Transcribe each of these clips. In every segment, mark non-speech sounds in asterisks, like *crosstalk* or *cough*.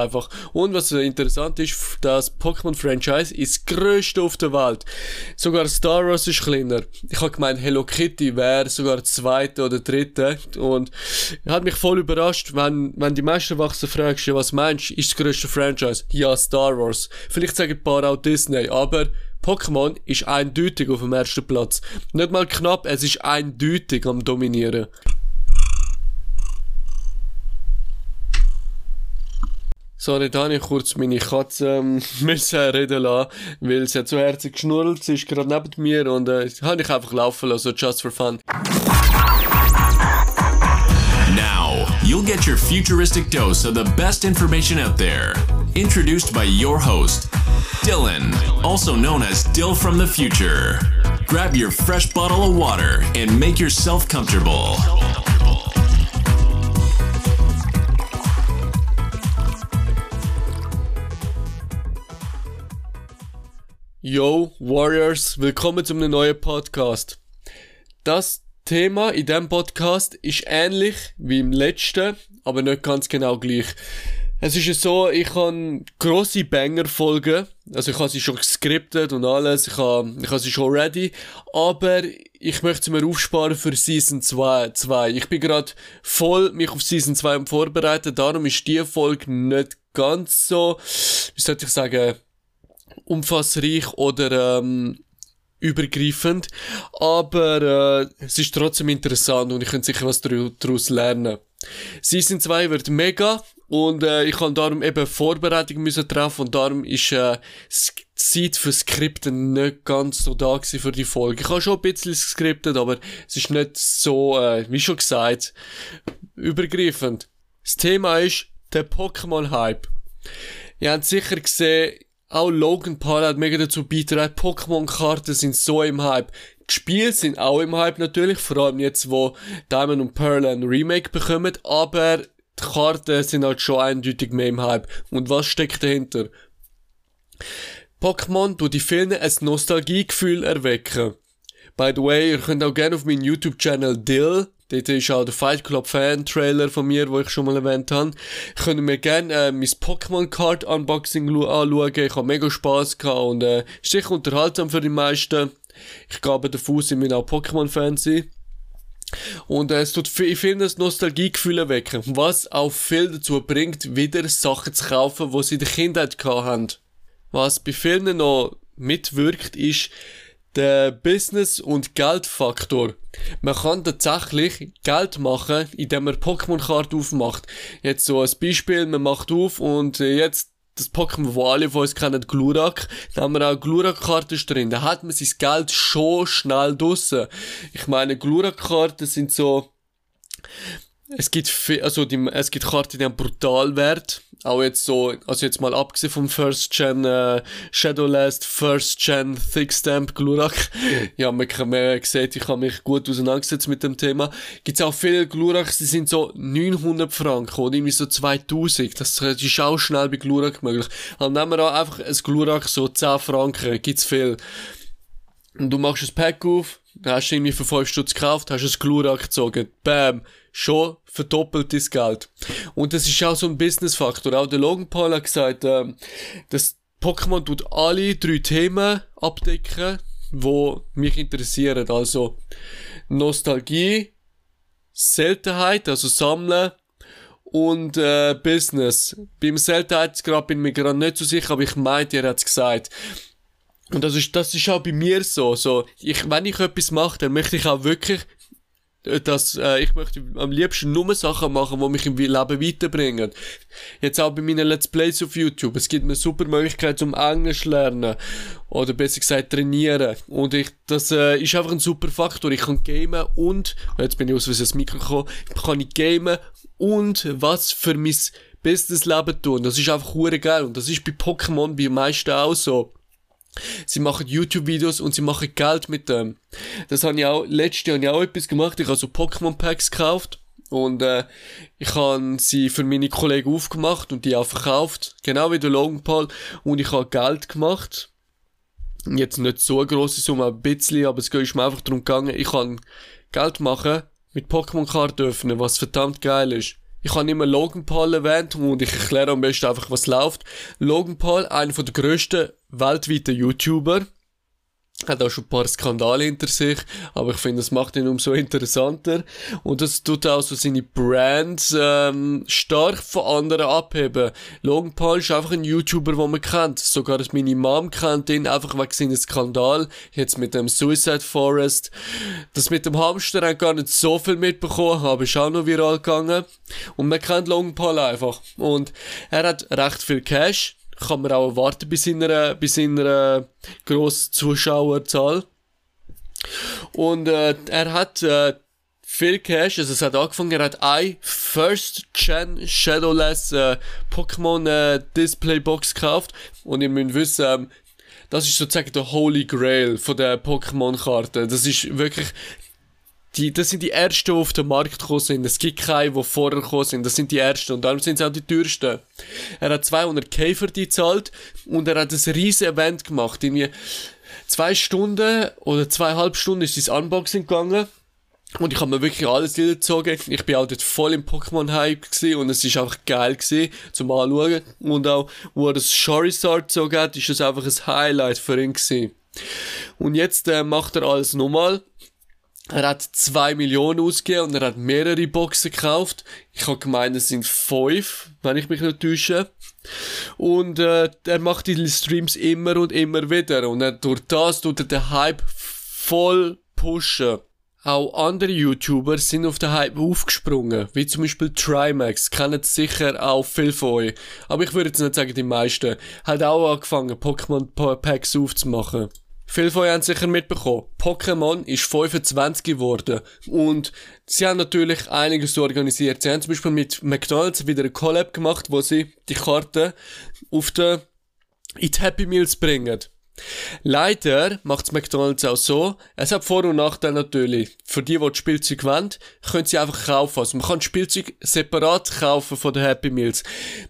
Einfach. Und was interessant ist, das Pokémon-Franchise ist das grösste auf der Welt. Sogar Star Wars ist kleiner. Ich habe gemeint, Hello Kitty wäre sogar zweite oder dritte. Und hat mich voll überrascht, wenn, wenn die meisten Wachsen fragst, ja, was meinst du, ist das grösste Franchise? Ja, Star Wars. Vielleicht sagen ein paar auch Disney, aber Pokémon ist eindeutig auf dem ersten Platz. Nicht mal knapp, es ist eindeutig am Dominieren. Sorry, da habe ich kurz meine Katze ähm, *laughs* müssen reden lassen, weil sie hat so herzig geschnurrt, sie ist gerade neben mir und äh, habe ich einfach laufen lassen, so just for fun. Now, you'll get your futuristic dose of the best information out there. Introduced by your host, Dylan, also known as Dill from the Future. Grab your fresh bottle of water and make yourself comfortable. Yo, Warriors, willkommen zu einem neuen Podcast. Das Thema in diesem Podcast ist ähnlich wie im letzten, aber nicht ganz genau gleich. Es ist ja so, ich habe grosse Banger-Folgen, also ich habe sie schon gescriptet und alles, ich habe, ich habe sie schon ready, aber ich möchte sie mir aufsparen für Season 2. 2. Ich bin gerade voll mich auf Season 2 am vorbereiten, darum ist die Folge nicht ganz so, wie sollte ich sagen, umfassreich oder ähm, übergreifend, aber äh, es ist trotzdem interessant und ich könnte sicher was daraus lernen. Season 2 wird mega und äh, ich kann darum eben Vorbereitung müssen treffen und darum ist äh, Zeit für Skripten nicht ganz so da gewesen für die Folge. Ich habe schon ein bisschen geskriptet, aber es ist nicht so, äh, wie schon gesagt, übergreifend. Das Thema ist der Pokémon-Hype. Ihr habt sicher gesehen, auch Logan Paul hat mega dazu beigetragen. Pokémon-Karten sind so im Hype. Die Spiele sind auch im Hype natürlich, vor allem jetzt, wo Diamond und Pearl ein Remake bekommen, aber die Karten sind halt schon eindeutig mehr im Hype. Und was steckt dahinter? Pokémon tut die vielen ein Nostalgiegefühl erwecken. By the way, ihr könnt auch gerne auf meinen YouTube-Channel Dill Dort ist auch der Fight Club Fan Trailer von mir, wo ich schon mal erwähnt habe. Können wir gerne äh, mein Pokémon Card Unboxing anschauen. Ich habe mega Spaß gehabt und äh, ist sicher unterhaltsam für die meisten. Ich glaube, der Fuß sind auch Pokémon-Fan sein. Und äh, es tut in vielen das Nostalgiegefühle wecken, was auch viel dazu bringt, wieder Sachen zu kaufen, die sie in der Kindheit gehabt haben. Was bei vielen noch mitwirkt, ist, der Business- und Geldfaktor. Man kann tatsächlich Geld machen, indem man Pokémon-Karten aufmacht. Jetzt so als Beispiel, man macht auf und äh, jetzt das Pokémon, wo alle von uns kennen, Glurak, da haben wir auch Glurak-Karten drin. Da hat man sein Geld schon schnell draussen. Ich meine, Glurak-Karten sind so, es gibt viel, also die, es gibt Karten, die haben brutal Wert. Auch jetzt so, also jetzt mal abgesehen vom First Gen äh, Shadowlast, First Gen Thick Stamp Glurak. *laughs* ja, man, man sieht, ich habe mich gut auseinandergesetzt mit dem Thema. Gibt's auch viele Gluraks, die sind so 900 Franken oder irgendwie so 2000. Das ist auch schnell bei Glurak möglich. Dann nehmen wir auch einfach ein Glurak so 10 Franken, gibt's viel. Und du machst ein Pack auf, hast irgendwie für 5 Stutz gekauft, hast ein Glurak gezogen, bam, schon verdoppelt das Geld. Und das ist auch so ein Business-Faktor. Auch der Logan Paul hat gesagt, äh, dass Pokémon tut alle drei Themen abdecken, wo mich interessieren. Also Nostalgie, Seltenheit, also Sammeln und äh, Business. Beim Seltenheitsgrad bin ich mir gerade nicht so sicher, aber ich meinte, er hat es gesagt. Und das ist, das ist auch bei mir so. so ich, wenn ich etwas mache, dann möchte ich auch wirklich dass äh, ich möchte am liebsten nur Sachen machen, die mich im Leben weiterbringen. Jetzt auch bei meinen Let's Plays auf YouTube. Es gibt mir super Möglichkeit zum Englisch lernen oder besser gesagt trainieren. Und ich, das äh, ist einfach ein super Faktor. Ich kann gamen und jetzt bin ich aus das Mikro gekommen, kann ich gamen und was für mein Businessleben tun. Das ist einfach geil und das ist bei Pokémon bei meisten auch so. Sie machen YouTube-Videos und sie machen Geld mit dem. Das habe ich auch, letztes Jahr habe ich auch etwas gemacht. Ich habe so Pokémon-Packs gekauft. Und äh, ich habe sie für meine Kollegen aufgemacht und die auch verkauft. Genau wie der Logan Paul. Und ich habe Geld gemacht. Jetzt nicht so eine grosse Summe, ein bisschen, aber es ist mir einfach darum gegangen, ich kann Geld machen mit Pokémon-Karten öffnen, was verdammt geil ist. Ich habe immer Logan Paul erwähnt und ich erkläre am besten einfach, was läuft. Logan Paul, einer der grössten weltweiten YouTuber, hat auch schon ein paar Skandale hinter sich, aber ich finde, das macht ihn umso interessanter. Und das tut auch so seine Brand ähm, stark von anderen abheben. Logan Paul ist einfach ein YouTuber, den man kennt. Sogar meine Mom kennt ihn einfach wegen seines Skandal. Jetzt mit dem Suicide Forest. Das mit dem Hamster hat gar nicht so viel mitbekommen, aber ist auch noch viral gegangen. Und man kennt Logan Paul einfach. Und er hat recht viel Cash kann man auch erwarten bei seiner, bei seiner grossen Zuschauerzahl. Und äh, er hat äh, viel Cash, also es hat angefangen, er hat ein First-Gen Shadowless äh, Pokémon äh, Display Box gekauft und ihr müsst wissen, ähm, das ist sozusagen der Holy Grail von der Pokémon-Karte. Das ist wirklich die, das sind die ersten, die auf den Markt gekommen sind. Es gibt keine, die vorher gekommen sind. Das sind die ersten. Und darum sind sie auch die teuersten. Er hat 200k für die gezahlt und er hat ein riesen Event gemacht. Irgendwie zwei Stunden oder zweieinhalb Stunden ist das Unboxing gegangen. Und ich habe mir wirklich alles gezogen. Ich bin auch dort voll im Pokémon-Hype und es ist einfach geil gewesen, zum Anschauen. Und auch, wo er das Charizard gezogen hat, ist das einfach ein Highlight für ihn gewesen. Und jetzt äh, macht er alles nochmal er hat zwei Millionen ausgegeben und er hat mehrere Boxen gekauft. Ich habe gemeint, es sind fünf, wenn ich mich nicht täusche. Und äh, er macht die Streams immer und immer wieder. Und er, durch das tut er den Hype voll pushen. Auch andere YouTuber sind auf den Hype aufgesprungen, wie zum Beispiel Trimax, kennen sicher auch viel von euch. Aber ich würde jetzt nicht sagen, die meisten. Hat auch angefangen, Pokémon-Packs aufzumachen. Viele von euch haben sicher mitbekommen, Pokémon ist 25 geworden und sie haben natürlich einiges organisiert. Sie haben zum Beispiel mit McDonalds wieder eine Collab gemacht, wo sie die Karte auf den, in die Happy Meals bringen. Leider macht McDonalds auch so, es hat Vor- und Nachteile natürlich. Für die, die das Spielzeug wollen, können sie einfach kaufen. Also man kann das Spielzeug separat kaufen von den Happy Meals.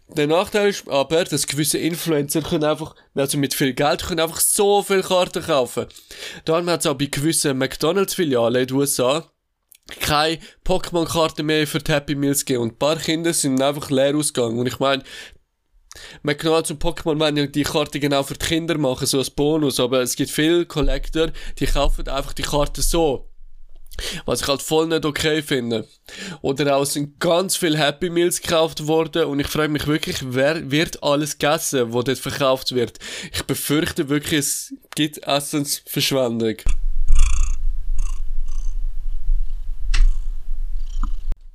Der Nachteil ist aber, dass gewisse Influencer können einfach, also mit viel Geld, können einfach so viele Karten kaufen. Darum hat es auch bei gewissen McDonalds-Filialen in den USA keine Pokémon-Karten mehr für die Happy Meals gegeben. Und ein paar Kinder sind einfach leer ausgegangen. Und ich meine, McDonalds und Pokémon wollen ja die Karte genau für die Kinder machen, so als Bonus, aber es gibt viele Collector, die kaufen einfach die Karte so. Was ich halt voll nicht okay finde. Oder auch sind ganz viele Happy Meals gekauft worden und ich frage mich wirklich, wer wird alles gegessen, wo dort verkauft wird. Ich befürchte wirklich, es gibt Essensverschwendung.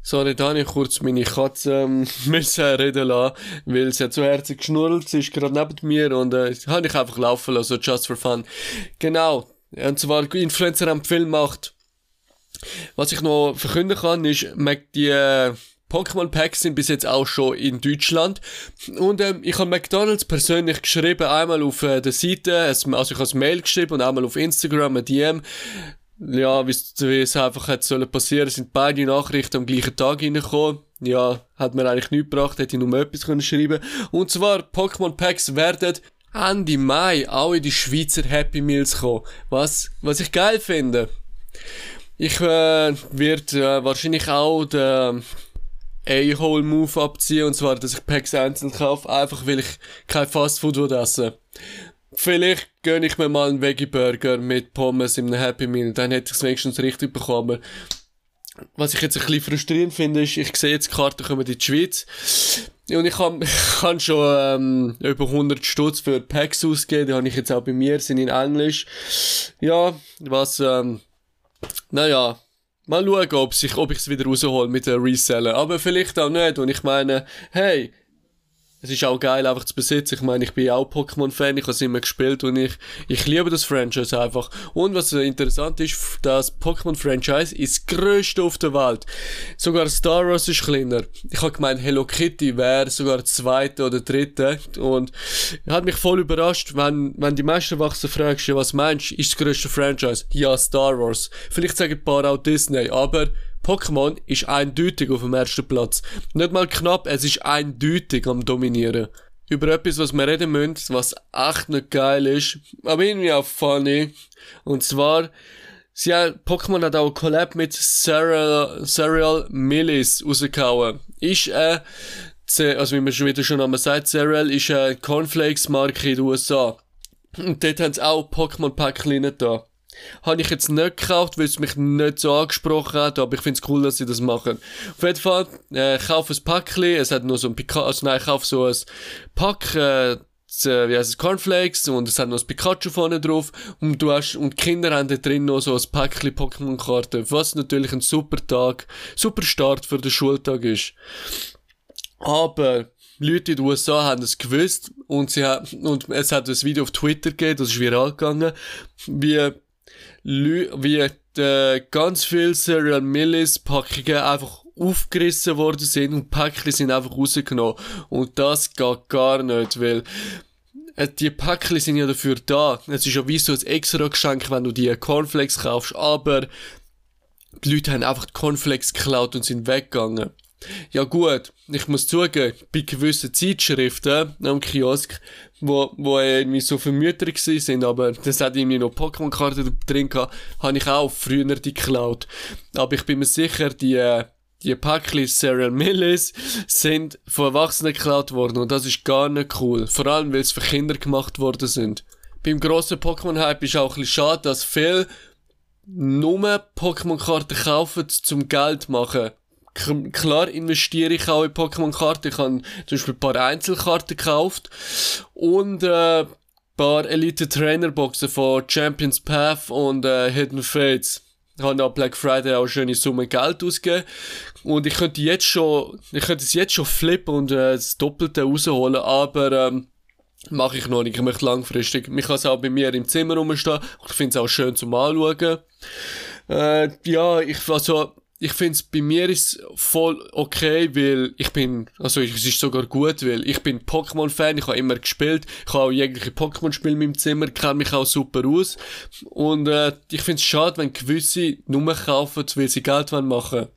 Sorry, da habe ich kurz meine Katze ähm, *laughs* müssen reden lassen, weil sie hat so herzig geschnurrt, sie ist gerade neben mir und äh, habe ich einfach laufen lassen, just for fun. Genau, und zwar Influencer haben viel Macht. Was ich noch verkünden kann, ist, die äh, Pokémon Packs sind bis jetzt auch schon in Deutschland. Und ähm, ich habe McDonalds persönlich geschrieben, einmal auf äh, der Seite, also ich habe Mail geschrieben und einmal auf Instagram ein DM ja, wie es einfach hätte sollen passieren, sind beide Nachrichten am gleichen Tag reingekommen. Ja, hat mir eigentlich nichts gebracht, hätte ich nur etwas können schreiben Und zwar, Pokémon Packs werden Ende Mai auch in die Schweizer Happy Meals kommen. Was, was ich geil finde. Ich äh, werde äh, wahrscheinlich auch den A-Hole-Move abziehen, und zwar, dass ich Packs einzeln kaufe, einfach weil ich kein Fastfood esse. Vielleicht gönne ich mir mal einen Veggie-Burger mit Pommes einem Happy Meal, dann hätte ich es wenigstens richtig bekommen. Was ich jetzt ein bisschen frustrierend finde, ist, ich sehe jetzt, die Karten kommen in die Schweiz. Und ich habe *laughs* ich schon ähm, über 100 Stutz für Packs ausgegeben, die habe ich jetzt auch bei mir, sind in Englisch. Ja, was, ähm, naja, mal schauen, ob ich ob es wieder raushole mit der Reseller. Aber vielleicht auch nicht. Und ich meine, hey, es ist auch geil, einfach zu besitzen. Ich meine, ich bin auch Pokémon-Fan, ich habe es immer gespielt und ich, ich liebe das Franchise einfach. Und was interessant ist, das Pokémon-Franchise ist das grösste auf der Welt. Sogar Star Wars ist kleiner. Ich habe gemeint, Hello Kitty wäre sogar zweite oder dritte. Und hat mich voll überrascht, wenn, wenn die meisten Wachsen fragst, ja, was meinst du, ist das grösste Franchise? Ja, Star Wars. Vielleicht sagen ein paar auch Disney, aber Pokémon ist eindeutig auf dem ersten Platz. Nicht mal knapp, es ist eindeutig am Dominieren. Über etwas, was wir reden müssen, was echt nicht geil ist, aber irgendwie auch funny. Und zwar Sie hat, Pokémon hat auch ein Collab mit Cereal, Cereal Millis rausgehauen. Ist, äh, also wie man schon wieder schon einmal sagt, Cereal ist eine Cornflakes-Marke in den USA. Und dort haben sie auch Pokémon-Päckchen da. Habe ich jetzt nicht gekauft, weil es mich nicht so angesprochen hat, aber ich finde es cool, dass sie das machen. Auf jeden Fall, äh, kaufe ein Päckchen, es hat nur so ein Pikachu, also nein, kaufe so ein Pack, äh, wie heißt es, Cornflakes und es hat noch ein Pikachu vorne drauf und du hast, und die Kinder haben da drin noch so ein Päckchen Pokémon-Karten, was natürlich ein super Tag, super Start für den Schultag ist. Aber, Leute in den USA haben es gewusst und sie haben, und es hat ein Video auf Twitter gegeben, das ist viral gegangen, wie, wie äh, ganz viele Cereal Millis Packungen einfach aufgerissen worden sind und Päckchen sind einfach rausgenommen. Und das geht gar nicht, weil äh, die Päckchen sind ja dafür da. Es ist ja wie so ein extra Geschenk, wenn du die Cornflakes kaufst, aber die Leute haben einfach die Cornflakes geklaut und sind weggegangen. Ja gut, ich muss zugeben, bei gewissen Zeitschriften am Kiosk, wo, wo irgendwie so für Mütter sind, aber das hat irgendwie noch Pokémon-Karten drin gehabt, habe ich auch früher die geklaut. Aber ich bin mir sicher, die, äh, die Päckchen Cereal Millis sind von Erwachsenen geklaut worden und das ist gar nicht cool. Vor allem, weil es für Kinder gemacht worden sind. Beim grossen Pokémon-Hype ist auch ein bisschen schade, dass viele nur Pokémon-Karten kaufen, zum Geld machen klar investiere ich auch in Pokémon-Karten. Ich habe zum Beispiel ein paar Einzelkarten gekauft und äh, ein paar Elite Trainer Boxen von Champions Path und äh, Hidden Fates. Ich habe am Black Friday auch schöne Summe Geld ausgegeben. Und ich könnte jetzt schon, ich könnte es jetzt schon flippen und äh, das Doppelte rausholen, aber ähm, mache ich noch nicht. Ich möchte langfristig. Ich kann es auch bei mir im Zimmer rumstehen ich finde es auch schön zum Anschauen. Äh, ja, ich, also, ich finde es bei mir ist voll okay, weil ich bin, also es ist sogar gut, weil ich bin Pokémon-Fan, ich habe immer gespielt, ich habe auch jegliche Pokémon-Spiele in meinem Zimmer, kenne mich auch super aus und äh, ich finde es schade, wenn gewisse nur kaufen, weil sie Geld machen wollen.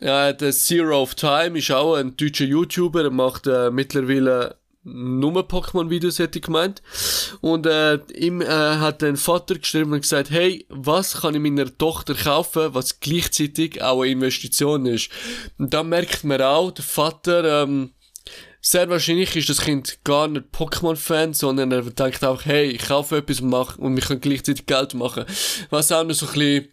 Ja, der Zero of Time ist auch ein deutscher YouTuber, er macht äh, mittlerweile nur Pokémon-Videos, hätte ich gemeint. Und äh, ihm äh, hat ein Vater geschrieben und gesagt, hey, was kann ich meiner Tochter kaufen, was gleichzeitig auch eine Investition ist. Und da merkt man auch, der Vater, ähm, sehr wahrscheinlich ist das Kind gar nicht Pokémon-Fan, sondern er denkt auch, hey, ich kaufe etwas und, mach, und wir können gleichzeitig Geld machen. Was auch noch so ein bisschen,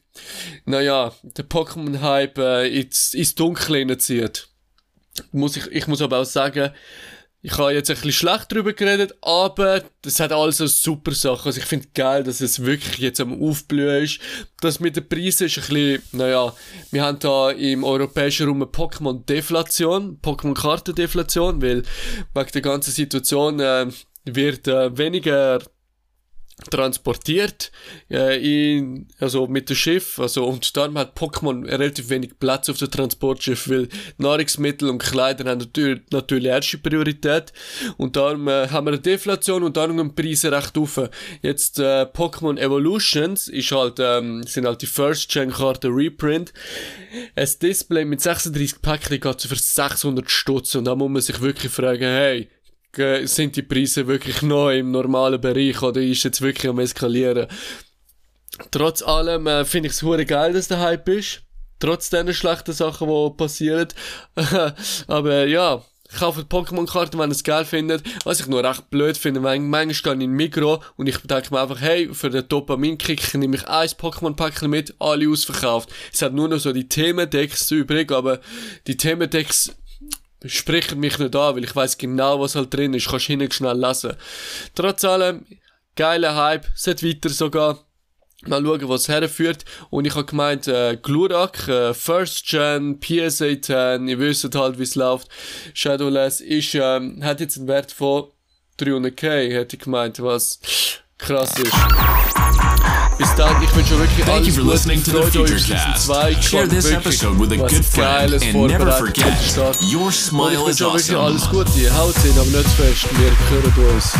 naja, der Pokémon-Hype äh, ins, ins Dunkle zieht. Muss ich, ich muss aber auch sagen, ich habe jetzt ein bisschen schlecht drüber geredet, aber das hat alles eine super Sache. Also ich finde geil, dass es wirklich jetzt am Aufblühen ist. Das mit den Preisen ist ein bisschen, naja, wir haben da im europäischen Raum eine Pokémon-Deflation, Pokémon-Karten-Deflation, weil wegen der ganzen Situation äh, wird äh, weniger transportiert äh, in, also mit dem Schiff also und darum hat Pokémon relativ wenig Platz auf dem Transportschiff weil Nahrungsmittel und Kleider haben natürlich, natürlich erste Priorität und darum äh, haben wir eine Deflation und darum die Preise recht auf. Jetzt äh, Pokémon Evolutions ist halt ähm, sind halt die First Gen Karten Reprint ein Display mit 36 Päckchen geht für 600 Stutz und da muss man sich wirklich fragen hey sind die Preise wirklich *laughs* noch im normalen Bereich oder ist jetzt wirklich am eskalieren? Trotz allem äh, finde ich es hure geil, dass der Hype ist. Trotz den schlechten Sachen, die passieren. *laughs* Aber ja, kauft Pokémon-Karten, wenn ihr es geil findet. Was ich nur recht blöd finde, wenn manchmal gehe ich in Mikro und ich denke mir einfach, hey, für den Dopamin-Kick nehme ich ein Pokémon-Päckchen mit, alle ausverkauft. Es hat nur noch so die Themendecks übrig, aber die Themendecks spricht mich nicht an, weil ich weiß genau, was halt drin ist. Kannst hinten schnell lesen. Trotz allem, geiler Hype, sollte weiter sogar. Mal schauen, was herführt. Und ich habe gemeint, äh, Glurak, äh, First Gen, PSA 10, ihr wisst halt, wie es läuft. Shadowless ist, ähm, hat jetzt einen Wert von 300k, hätte ich gemeint, was krass ist. Bis dann, ich wünsche wirklich Thank you for listening to the Futurecast. Share this episode with a good friend and never forget, your smile is awesome. alles Gute, haut hin, aber nicht fest, wir hören uns.